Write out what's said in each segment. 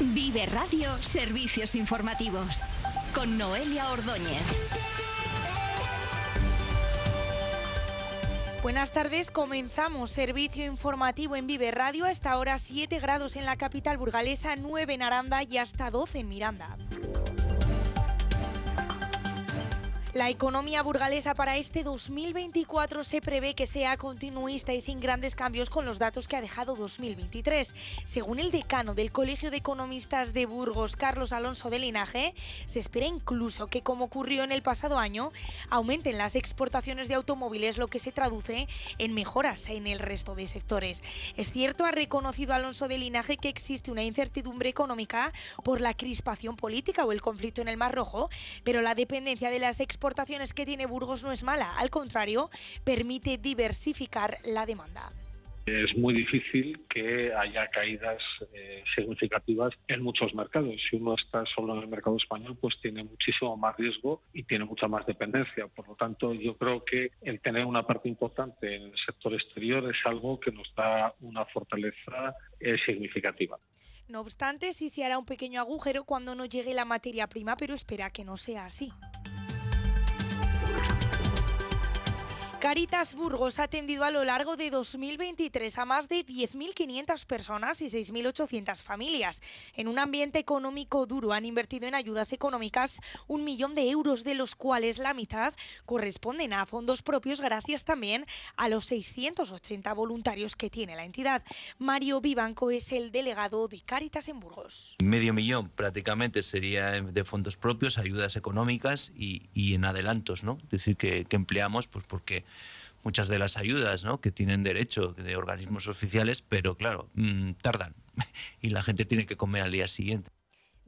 Vive Radio Servicios Informativos con Noelia Ordóñez. Buenas tardes, comenzamos servicio informativo en Vive Radio. Hasta ahora 7 grados en la capital burgalesa, 9 en Aranda y hasta 12 en Miranda. La economía burgalesa para este 2024 se prevé que sea continuista y sin grandes cambios con los datos que ha dejado 2023. Según el decano del Colegio de Economistas de Burgos, Carlos Alonso de Linaje, se espera incluso que, como ocurrió en el pasado año, aumenten las exportaciones de automóviles, lo que se traduce en mejoras en el resto de sectores. Es cierto, ha reconocido Alonso de Linaje que existe una incertidumbre económica por la crispación política o el conflicto en el Mar Rojo, pero la dependencia de las exportaciones exportaciones que tiene Burgos no es mala, al contrario, permite diversificar la demanda. Es muy difícil que haya caídas eh, significativas en muchos mercados. Si uno está solo en el mercado español, pues tiene muchísimo más riesgo y tiene mucha más dependencia. Por lo tanto, yo creo que el tener una parte importante en el sector exterior es algo que nos da una fortaleza eh, significativa. No obstante, sí se hará un pequeño agujero cuando no llegue la materia prima, pero espera que no sea así. Caritas Burgos ha atendido a lo largo de 2023 a más de 10.500 personas y 6.800 familias. En un ambiente económico duro han invertido en ayudas económicas un millón de euros, de los cuales la mitad corresponden a fondos propios gracias también a los 680 voluntarios que tiene la entidad. Mario Vivanco es el delegado de Caritas en Burgos. Medio millón prácticamente sería de fondos propios, ayudas económicas y, en adelantos, ¿no? Es decir, que, que empleamos pues porque muchas de las ayudas ¿no? que tienen derecho de organismos oficiales, pero claro, mm, tardan y la gente tiene que comer al día siguiente.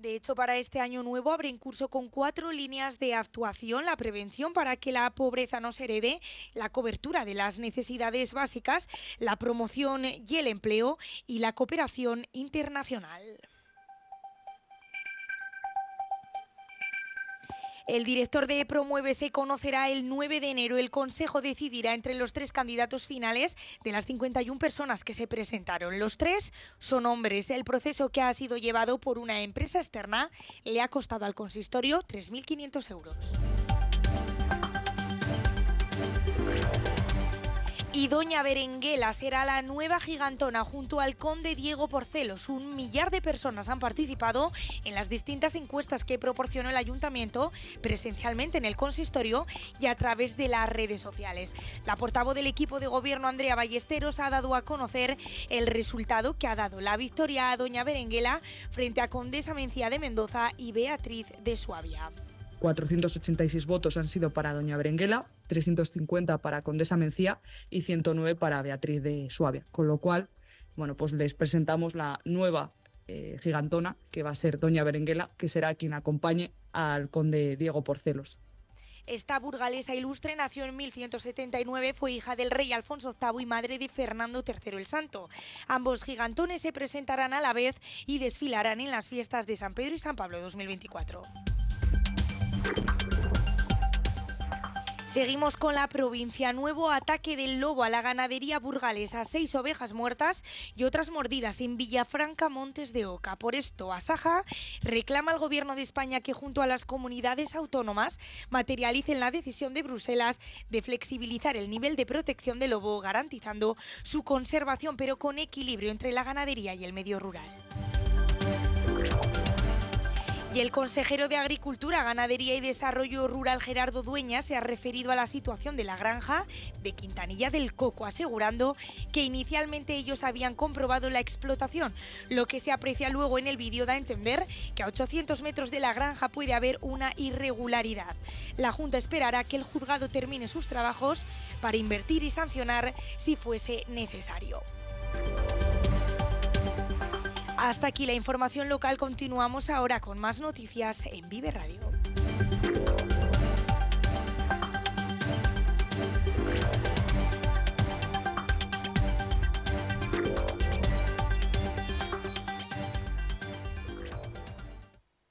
De hecho, para este año nuevo en curso con cuatro líneas de actuación, la prevención para que la pobreza no se herede, la cobertura de las necesidades básicas, la promoción y el empleo y la cooperación internacional. El director de Promueve se conocerá el 9 de enero. El Consejo decidirá entre los tres candidatos finales de las 51 personas que se presentaron. Los tres son hombres. El proceso que ha sido llevado por una empresa externa le ha costado al consistorio 3.500 euros. Y Doña Berenguela será la nueva gigantona junto al conde Diego Porcelos. Un millar de personas han participado en las distintas encuestas que proporcionó el ayuntamiento presencialmente en el consistorio y a través de las redes sociales. La portavoz del equipo de gobierno, Andrea Ballesteros, ha dado a conocer el resultado que ha dado la victoria a Doña Berenguela frente a Condesa Mencía de Mendoza y Beatriz de Suabia. 486 votos han sido para Doña Berenguela, 350 para Condesa Mencía y 109 para Beatriz de Suabia. Con lo cual, bueno, pues les presentamos la nueva eh, gigantona, que va a ser Doña Berenguela, que será quien acompañe al conde Diego Porcelos. Esta burgalesa ilustre nació en 1179, fue hija del rey Alfonso VIII y madre de Fernando III el Santo. Ambos gigantones se presentarán a la vez y desfilarán en las fiestas de San Pedro y San Pablo 2024. Seguimos con la provincia. Nuevo ataque del lobo a la ganadería burgalesa. Seis ovejas muertas y otras mordidas en Villafranca, Montes de Oca. Por esto, Asaja reclama al gobierno de España que junto a las comunidades autónomas materialicen la decisión de Bruselas de flexibilizar el nivel de protección del lobo, garantizando su conservación, pero con equilibrio entre la ganadería y el medio rural. Y el consejero de Agricultura, Ganadería y Desarrollo Rural Gerardo Dueña se ha referido a la situación de la granja de Quintanilla del Coco, asegurando que inicialmente ellos habían comprobado la explotación. Lo que se aprecia luego en el vídeo da a entender que a 800 metros de la granja puede haber una irregularidad. La Junta esperará que el juzgado termine sus trabajos para invertir y sancionar si fuese necesario. Hasta aquí la información local. Continuamos ahora con más noticias en Vive Radio.